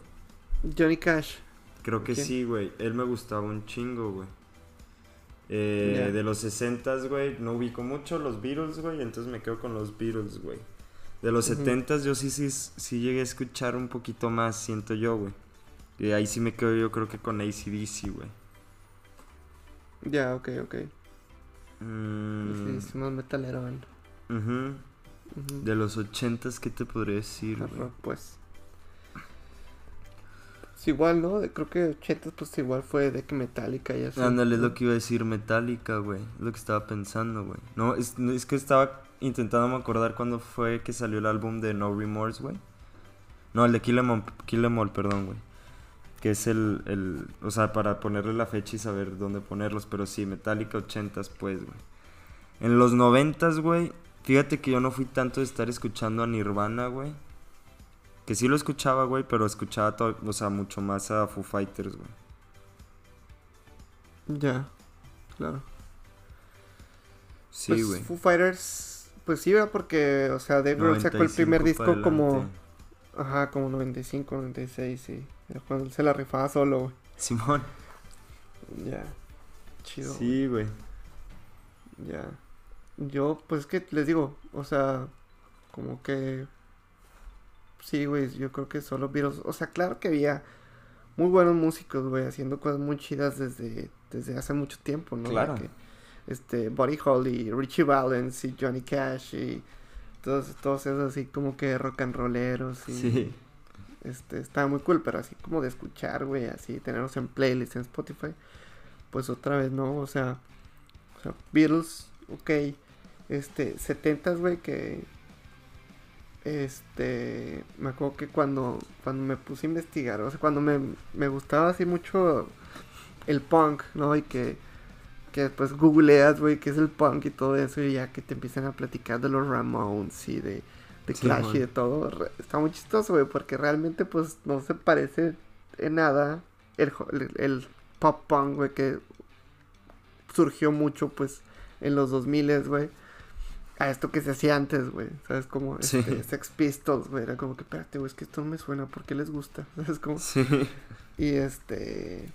Speaker 1: Johnny Cash.
Speaker 2: Creo que
Speaker 1: ¿Quién?
Speaker 2: sí, güey. Él me gustaba un chingo, güey. Eh. De los 60, güey, no ubico mucho los Beatles, güey, entonces me quedo con los Beatles, güey. De los
Speaker 1: Ujú.
Speaker 2: 70 yo sí, sí, sí llegué a escuchar un poquito más, siento yo, güey. Y ahí sí me quedo yo creo que con ACDC, güey.
Speaker 1: Ya, ok, ok.
Speaker 2: Mm,
Speaker 1: Sí, más metalero, güey.
Speaker 2: De los 80, ¿qué te podría decir,
Speaker 1: Ajá, pues. Es igual, ¿no? Creo que 80 pues igual fue de que Metallica y así.
Speaker 2: Ándale, es lo que iba a decir, Metallica, güey. Es lo que estaba pensando, güey. No, es, es que estaba intentando me acordar cuándo fue que salió el álbum de No Remorse, güey. No, el de Kill Em All, Kill Em All, perdón, güey. Que es el, el... O sea, para ponerle la fecha y saber dónde ponerlos. Pero sí, Metallica 80 pues, güey. En los 90 güey. Fíjate que yo no fui tanto de estar escuchando a Nirvana, güey. Que sí lo escuchaba, güey, pero escuchaba, to- o sea, mucho más a Foo Fighters, güey.
Speaker 1: Ya, claro.
Speaker 2: Sí,
Speaker 1: Pues,
Speaker 2: güey.
Speaker 1: Foo Fighters, pues sí, ¿verdad? Porque, o sea, Dave Grohl sacó el
Speaker 2: 95
Speaker 1: primer disco como, ajá, como 95, 96, sí. Cuando él se la rifaba solo, güey.
Speaker 2: Simón.
Speaker 1: Ya, chido.
Speaker 2: Sí, güey.
Speaker 1: Ya. Yo, pues es que les digo, o sea, como que. Sí, güey, yo creo que solo Beatles. O sea, claro que había muy buenos músicos, güey, haciendo cosas muy chidas desde, desde hace mucho tiempo, ¿no?
Speaker 2: Claro.
Speaker 1: que, este, Buddy Holly, Richie Valens y Johnny Cash y todos, todos esos así como que rock and rolleros y.
Speaker 2: Sí.
Speaker 1: Este, estaba muy cool, pero así como de escuchar, güey, así, tenerlos en playlist en Spotify, pues otra vez, ¿no? O sea, o sea Beatles, ok, este, 70 güey, que, este, me acuerdo que cuando, cuando me puse a investigar, o sea, cuando me, me gustaba así mucho el punk, ¿no? Y que, que después googleas, güey, qué es el punk y todo eso, y ya que te empiezan a platicar de los Ramones y de, de
Speaker 2: Sí,
Speaker 1: Clash
Speaker 2: man.
Speaker 1: y de todo, re- está muy chistoso, güey, porque realmente, pues, no se parece en nada el, el pop punk, güey, que surgió mucho, pues, en los 2000, güey, a esto que se hacía antes, güey, ¿sabes? Como
Speaker 2: Sí.
Speaker 1: este, Sex Pistols, güey, era como que, espérate, güey, es que esto no me suena, ¿por qué les gusta? ¿Sabes? Como...
Speaker 2: Sí.
Speaker 1: Y este.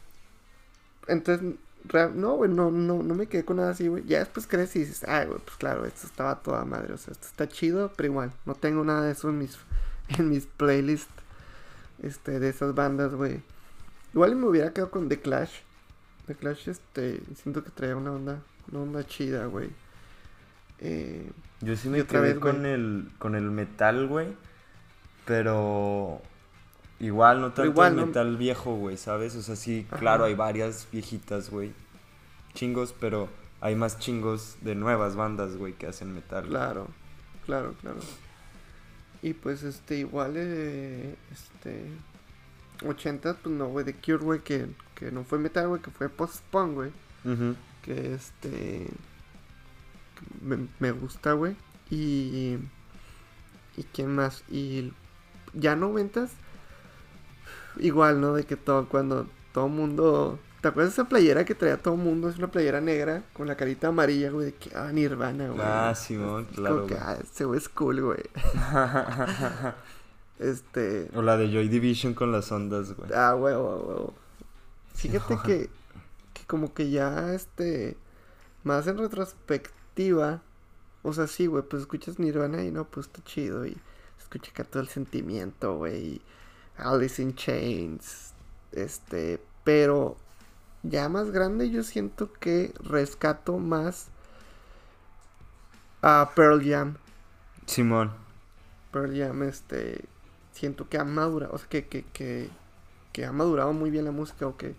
Speaker 1: Entonces, no, güey, no, no, no me quedé con nada así, güey. Ya después crees y dices, ay, güey, pues claro, esto estaba toda madre. O sea, esto está chido, pero igual, no tengo nada de eso en mis, en mis playlists. Este, de esas bandas, güey. Igual me hubiera quedado con The Clash. The Clash, este, siento que traía una onda, una onda chida, güey. Eh,
Speaker 2: Yo sí me quedé
Speaker 1: vez,
Speaker 2: con
Speaker 1: güey.
Speaker 2: el, con el metal, güey. Pero igual, no tanto
Speaker 1: igual,
Speaker 2: el
Speaker 1: ¿no?
Speaker 2: metal viejo, güey, ¿sabes? O sea, sí,
Speaker 1: Ajá.
Speaker 2: claro, hay varias viejitas, güey. Chingos, pero hay más chingos de nuevas bandas, güey, que hacen metal. güey.
Speaker 1: Claro, claro, claro. Y pues este, igual, eh, este, 80, pues no, güey, de Cure, güey, que, que no fue metal, güey, que fue post-punk, güey. Que este, me, me gusta, güey. Y, y quién más, y ya noventas, igual, ¿no? De que todo, cuando todo mundo... ¿Te acuerdas de esa playera que traía todo mundo? Es una playera negra con la carita amarilla, güey, de que, ah, Nirvana, güey.
Speaker 2: Ah, Simón,
Speaker 1: Es
Speaker 2: claro.
Speaker 1: Como que,
Speaker 2: güey.
Speaker 1: ah, ese güey es cool, güey. Este...
Speaker 2: o la de Joy Division con las ondas, güey.
Speaker 1: Ah, a huevo. Fíjate que, que como que ya, este, más en o sea, sí, güey, pues escuchas Nirvana y no, pues está chido y escucha acá todo el sentimiento, güey, Alice in Chains, este, pero ya más grande yo siento que rescato más a Pearl Jam.
Speaker 2: Simón.
Speaker 1: Pearl Jam, este, siento que ha madurado, o sea, que, que, que, que ha madurado muy bien la música o que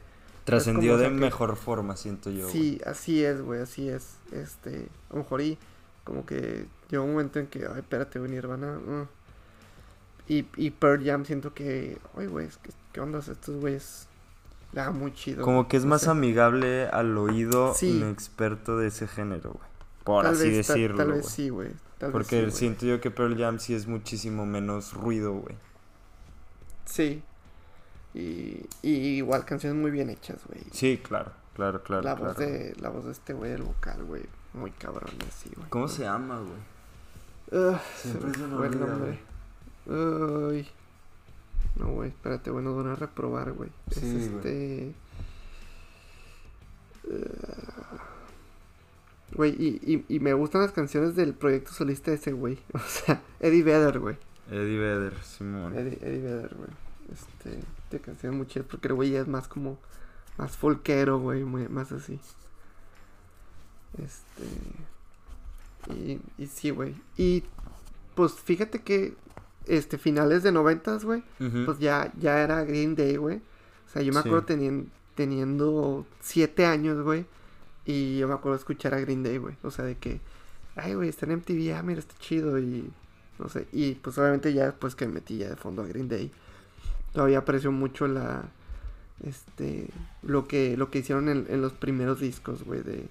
Speaker 2: Trascendió de mejor forma, siento yo. güey.
Speaker 1: Sí, así es, güey, así es. Este, a lo mejor y como que llegó un momento en que, ay, espérate, güey, Nirvana. mm. Y, y Pearl Jam siento que, ay, güey, que, ¿qué onda? Estos güeyes, ah, muy chido.
Speaker 2: Como que es
Speaker 1: no
Speaker 2: más
Speaker 1: sé.
Speaker 2: amigable al oído
Speaker 1: Sí.
Speaker 2: inexperto de ese género, güey. Por
Speaker 1: Tal
Speaker 2: así
Speaker 1: vez,
Speaker 2: decirlo,
Speaker 1: Tal vez sí, güey. tal vez
Speaker 2: Porque
Speaker 1: güey.
Speaker 2: siento yo que Pearl Jam sí es muchísimo menos ruido, güey.
Speaker 1: Sí. Y, y igual canciones muy bien hechas, güey.
Speaker 2: Sí, claro, claro, claro.
Speaker 1: la,
Speaker 2: claro.
Speaker 1: voz de, la voz de este güey, el vocal, güey. Muy cabrón, así, güey.
Speaker 2: ¿Cómo se llama, güey? Siempre
Speaker 1: se me fue el nombre. No, güey, espérate, nos van a reprobar, güey. Es
Speaker 2: Sí, güey.
Speaker 1: este. Ah. Güey, y, y, y me gustan las canciones del proyecto solista ese güey. O sea, Eddie Vedder, güey.
Speaker 2: Eddie Vedder, Simón.
Speaker 1: Eddie, Eddie Vedder, güey. Este, de canciones muy chidas porque el güey ya es más como. Más folquero, güey, muy- más así. Este. Y, y sí, güey. Y pues fíjate que. Este, finales de noventas, güey.
Speaker 2: Ujú.
Speaker 1: Pues ya, ya era Green Day, güey. O sea, yo me acuerdo tenien- teniendo siete años, güey. Y yo me acuerdo escuchar a Green Day, güey. O sea, de que, ay, güey, está en MTV, ah, mira, está chido. Y no sé. Y pues obviamente ya después que me metí ya de fondo a Green Day, todavía aprecio mucho la. Este. Lo que, lo que hicieron en, en los primeros discos, güey, de.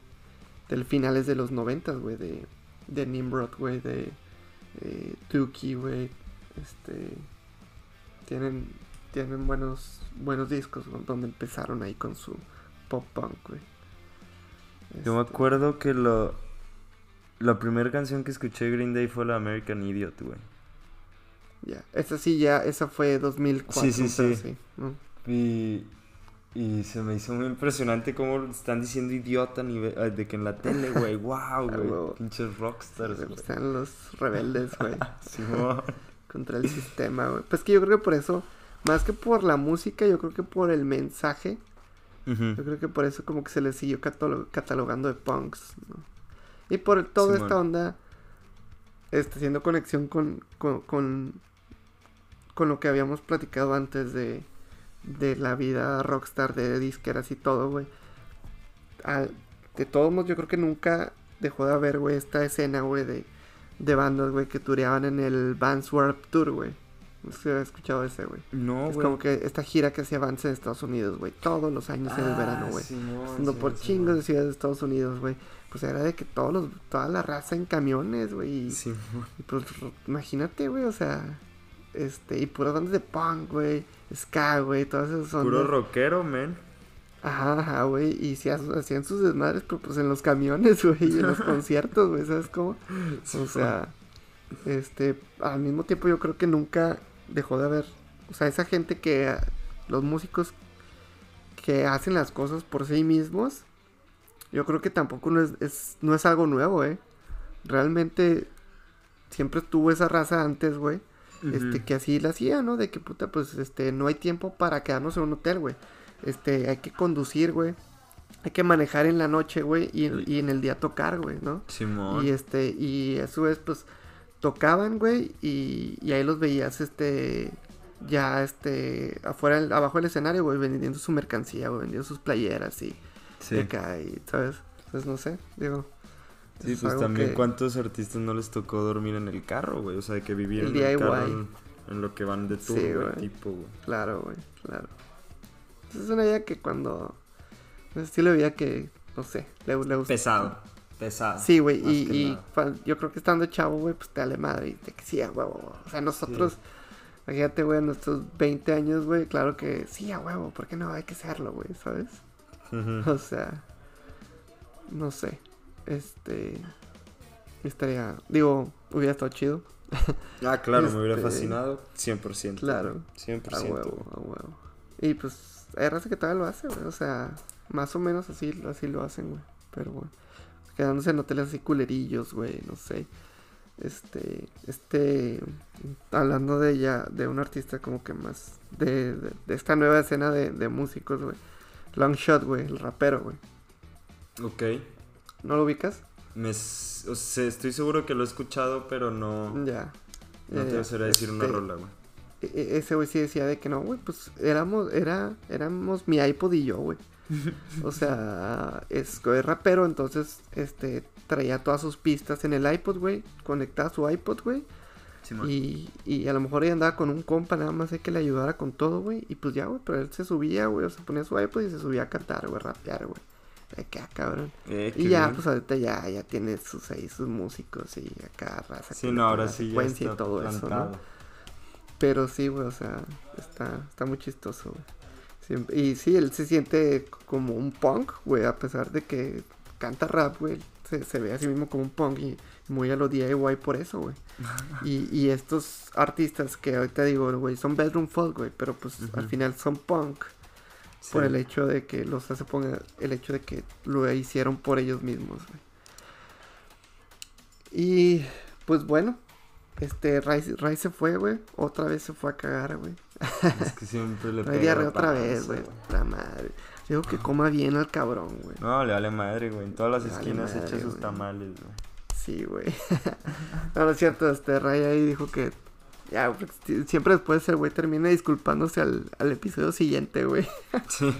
Speaker 1: Del finales de los noventas, güey, de. De Nimrod, güey, de. Eh, Dookie, güey. Este. Tienen. Tienen buenos. Buenos discos, güey, donde empezaron ahí con su pop punk, güey.
Speaker 2: Yo me
Speaker 1: Este,
Speaker 2: acuerdo que lo... La primera canción que escuché de Green Day fue la American Idiot, güey.
Speaker 1: Ya, esa sí, ya, esa fue 2004.
Speaker 2: Sí, sí, sí. Y, y se me hizo muy impresionante cómo están diciendo idiota nivel- de que en la tele, güey. Wow, güey. Pinches rockstars,
Speaker 1: Me gustan los rebeldes, güey.
Speaker 2: Simón.
Speaker 1: contra el sistema, güey. Pues que yo creo que por eso, más que por la música, yo creo que por el mensaje, yo creo que por eso como que se les siguió catalo- catalogando de punks, ¿no? Y por toda
Speaker 2: Simón.
Speaker 1: esta onda, este, haciendo conexión con, con, con, con lo que habíamos platicado antes de, de la vida rockstar de disqueras y todo, güey. De todos modos, yo creo que nunca dejó de haber, güey, esta escena, güey, de, de bandas, güey, que tureaban en el Vans Warped Tour, güey. No sé si había escuchado ese, güey.
Speaker 2: No,
Speaker 1: es
Speaker 2: güey.
Speaker 1: como que esta gira que hacía Vans en Estados Unidos, güey, todos los años en el
Speaker 2: Ah,
Speaker 1: verano, güey.
Speaker 2: Simón,
Speaker 1: Pasando por
Speaker 2: Simón,
Speaker 1: chingos de ciudades de Estados Unidos, güey. Pues era de que todos los, toda la raza en camiones, güey. y- y pues imagínate, güey, o sea, este, y puras bandas de punk, güey, ska, güey, todas esas son.
Speaker 2: Puro rockero, man.
Speaker 1: Ajá, ajá, güey, y si hacían sus desmadres, pero pues en los camiones, güey, y en los conciertos, güey, ¿sabes cómo? O sea, este, al mismo tiempo yo creo que nunca dejó de haber, o sea, esa gente que, los músicos que hacen las cosas por sí mismos, yo creo que tampoco no es, es- no es algo nuevo, eh. Realmente siempre estuvo esa raza antes, güey. Este, que así la hacía, ¿no? De que puta, pues, este, no hay tiempo para quedarnos en un hotel, güey. Este, hay que conducir, güey. Hay que manejar en la noche, güey, y, y en el día tocar, güey, ¿no?
Speaker 2: Simón.
Speaker 1: Y este, y a su vez, pues, tocaban, güey, y, y ahí los veías, este, ya, este, afuera, del- abajo del escenario, güey, vendiendo su mercancía, güey, vendiendo sus playeras y
Speaker 2: Sí.
Speaker 1: de acá, y, ¿sabes? Pues no sé, digo.
Speaker 2: Sí,
Speaker 1: es
Speaker 2: pues también
Speaker 1: que-
Speaker 2: cuántos artistas no les tocó dormir en el carro, güey. O sea, que vivieron
Speaker 1: El
Speaker 2: en el carro en, en lo que van de tour,
Speaker 1: Sí,
Speaker 2: güey. Tipo, güey.
Speaker 1: Claro, güey, claro. Entonces es una idea que cuando. Un estilo de vida que, no sé, le, le gusta.
Speaker 2: Pesado. Pesado.
Speaker 1: Sí, güey, y, yo creo que estando chavo, güey, pues te vale madre. Y te que sí, a huevo, güey. O sea, nosotros Imagínate, güey, en nuestros 20 años, güey, claro que sí, a huevo, ¿por qué no? Hay que hacerlo, güey, ¿sabes? O sea, no sé. Este. Estaría. Digo, hubiera estado chido.
Speaker 2: Ah, claro, me hubiera
Speaker 1: Este,
Speaker 2: fascinado 100%.
Speaker 1: Claro.
Speaker 2: 100%.
Speaker 1: A huevo, a huevo. Y pues, hay raza que todavía lo hace, güey. O sea, más o menos así, así lo hacen, güey. Pero bueno. Quedándose en hoteles así culerillos, güey, no sé. Este, este, hablando de ella, de un artista como que más, de, de, de esta nueva escena de, de músicos, güey. Longshot, güey, el rapero, güey.
Speaker 2: Ok.
Speaker 1: ¿No lo ubicas?
Speaker 2: Me, s- o sea, estoy seguro que lo he escuchado, pero no,
Speaker 1: Ya.
Speaker 2: no te
Speaker 1: ya.
Speaker 2: sabría decir una
Speaker 1: Este,
Speaker 2: rola, güey.
Speaker 1: e- e- Ese güey sí decía de que no, güey, pues éramos, era, éramos mi iPod y yo, güey. O sea, es, es rapero, entonces, este, traía todas sus pistas en el iPod, güey, conectaba su iPod, güey, y, y a lo mejor ella andaba con un compa, nada más que le ayudara con todo, güey, y pues ya, güey, pero él se subía, güey, o se ponía su iPod y se subía a cantar, güey, rapear, güey. Ah, cabrón.
Speaker 2: Eh,
Speaker 1: Y ya,
Speaker 2: bien.
Speaker 1: pues ahorita ya, ya tiene sus ahí, sus músicos y acá raza.
Speaker 2: Sí, no, ahora sí ya está
Speaker 1: y todo eso, ¿no? Pero sí, güey, o sea, está, está muy chistoso, güey. Siempre- y sí, él se siente como un punk, güey, a pesar de que canta rap, güey. Se, se ve a sí mismo como un punk y muy a lo DIY por eso, güey. y, y estos artistas que ahorita digo, güey, son bedroom folk, güey, pero pues al final son punk
Speaker 2: Sí.
Speaker 1: por el hecho de que los hace poner, el hecho de que lo hicieron por ellos mismos, güey. Y pues bueno, este Ray, se fue, güey. Otra vez se fue a cagar, güey.
Speaker 2: Es que siempre le pega
Speaker 1: diarrea otra vez, güey. La madre. Digo que coma bien al cabrón, güey.
Speaker 2: No, le vale madre, güey. En todas las
Speaker 1: Le vale
Speaker 2: esquinas
Speaker 1: madre,
Speaker 2: echa sus tamales, güey.
Speaker 1: Sí, güey. no, no es cierto, este Ray ahí dijo que. Ya, porque si- siempre después el güey termina disculpándose al, al episodio siguiente, güey.
Speaker 2: Sí.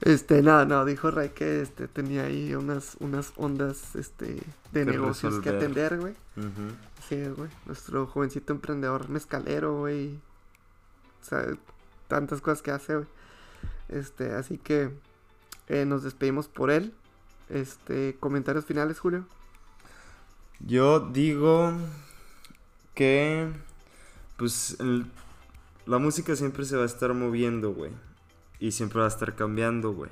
Speaker 1: Este, no, no, dijo Ray que este tenía ahí unas, unas ondas este de negocios que atender, güey.
Speaker 2: Ujú.
Speaker 1: Sí, es, güey. Nuestro jovencito emprendedor mezcalero, güey. O sea, tantas cosas que hace, güey. Este, así que eh, nos despedimos por él. Este, comentarios finales, Julio.
Speaker 2: Yo digo que pues el- la música siempre se va a estar moviendo, güey. Y siempre va a estar cambiando, güey.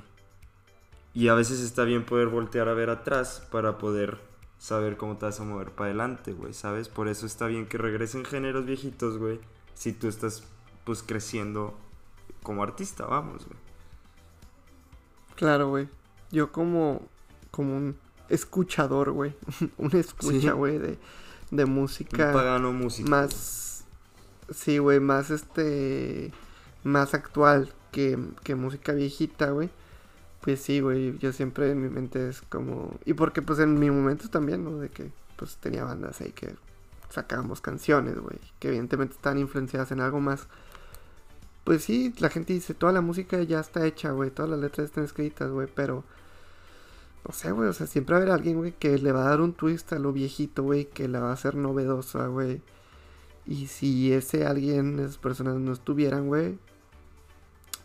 Speaker 2: Y a veces está bien poder voltear a ver atrás para poder saber cómo te vas a mover para adelante, güey, ¿sabes? Por eso está bien que regresen géneros viejitos, güey. Si tú estás pues creciendo como artista, vamos, güey.
Speaker 1: Claro, güey. Yo como, como un escuchador, güey. un escucha, güey, de, de
Speaker 2: Un
Speaker 1: música.
Speaker 2: pagano músico.
Speaker 1: más sí güey más este más actual que, que música viejita güey pues sí güey yo siempre en mi mente es como y porque pues en mi momento también no de que pues tenía bandas ahí que sacábamos canciones güey que evidentemente están influenciadas en algo más pues sí la gente dice toda la música ya está hecha güey todas las letras están escritas güey pero no sé, güey, o sea, siempre va a haber alguien, güey, que le va a dar un twist a lo viejito, güey, que la va a hacer novedosa, güey. Y si ese alguien, esas personas no estuvieran, güey,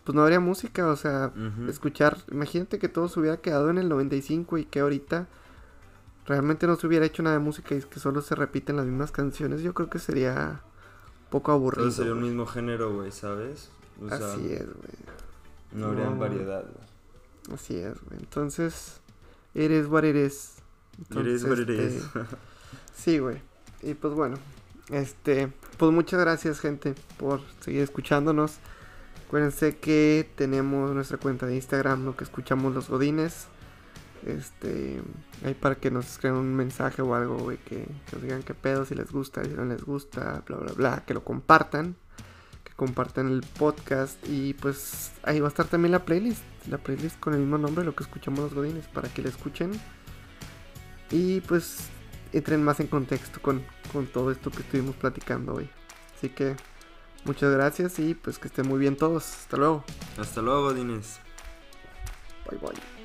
Speaker 1: pues no habría música, o sea, escuchar, imagínate que todo se hubiera quedado en el 95 y que ahorita realmente no se hubiera hecho nada de música y que solo se repiten las mismas canciones, yo creo que sería un poco aburrido.
Speaker 2: Todo sería un mismo género, güey, ¿sabes? O sea,
Speaker 1: Así es, güey.
Speaker 2: no habría
Speaker 1: No.
Speaker 2: variedad, güey.
Speaker 1: Así es, güey. Entonces, eres what it is.
Speaker 2: It is what it is.
Speaker 1: este, Sí, güey. Y pues bueno, este, pues muchas gracias, gente, por seguir escuchándonos. Acuérdense que tenemos nuestra cuenta de Instagram, lo que escuchamos los godines. Este, ahí para que nos escriban un mensaje o algo, güey, que, que nos digan qué pedo, si les gusta, si no les gusta, bla, bla, bla, que lo compartan, compartan el podcast y pues ahí va a estar también la playlist, la playlist con el mismo nombre, lo que escuchamos los godines, para que la escuchen y pues entren más en contexto con, con todo esto que estuvimos platicando hoy. Así que muchas gracias y pues que estén muy bien todos. Hasta luego.
Speaker 2: Hasta luego, Dines.
Speaker 1: Bye bye.